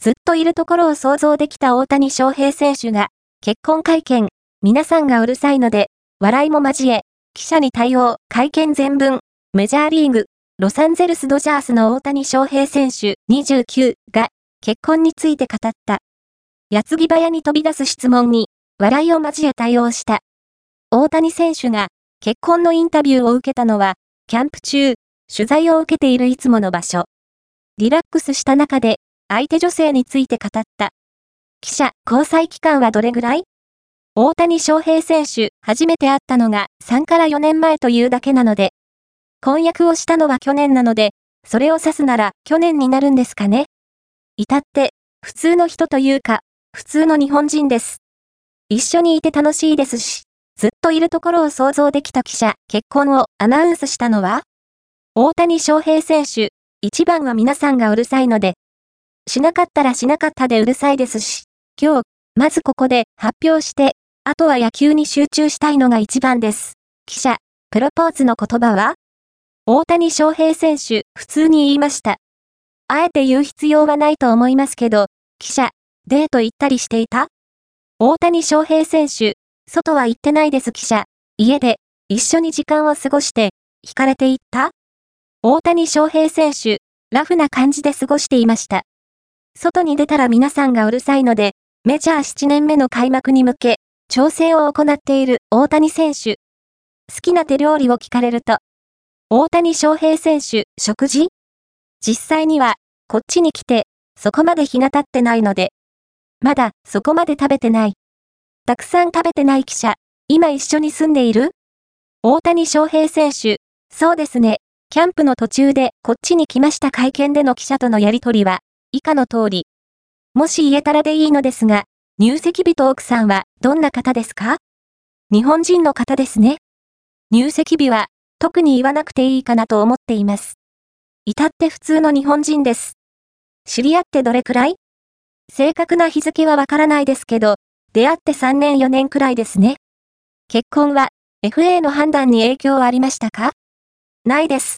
ずっといるところを想像できた大谷翔平選手が、結婚会見、皆さんがうるさいので、笑いも交え、記者に対応、会見全文、メジャーリーグ、ロサンゼルスドジャースの大谷翔平選手29が、結婚について語った。矢継ぎ早に飛び出す質問に、笑いを交え対応した。大谷選手が、結婚のインタビューを受けたのは、キャンプ中、取材を受けているいつもの場所。リラックスした中で、相手女性について語った。記者、交際期間はどれぐらい？大谷翔平選手、初めて会ったのが3から4年前というだけなので、婚約をしたのは去年なので、それを指すなら去年になるんですかね。至って、普通の人というか、普通の日本人です。一緒にいて楽しいですし、ずっといるところを想像できた記者、結婚をアナウンスしたのは大谷翔平選手、一番は皆さんがうるさいので、しなかったらしなかったでうるさいですし、今日、まずここで発表して、あとは野球に集中したいのが一番です。記者、プロポーズの言葉は？大谷翔平選手、普通に言いました。あえて言う必要はないと思いますけど、記者、デート行ったりしていた？大谷翔平選手、外は行ってないです記者。家で、一緒に時間を過ごして、惹かれていった？大谷翔平選手、ラフな感じで過ごしていました。外に出たら皆さんがうるさいので、メジャー7年目の開幕に向け、調整を行っている大谷選手。好きな手料理を聞かれると、大谷翔平選手、食事？実際には、こっちに来て、そこまで日が経ってないので、まだそこまで食べてない。たくさん食べてない記者、今一緒に住んでいる？大谷翔平選手、そうですね。キャンプの途中でこっちに来ました会見での記者とのやりとりは、以下の通り。もし言えたらでいいのですが、入籍日と奥さんはどんな方ですか？日本人の方ですね。入籍日は特に言わなくていいかなと思っています。至って普通の日本人です。知り合ってどれくらい？正確な日付はわからないですけど、出会って3年4年くらいですね。結婚は FA の判断に影響はありましたか？ないです。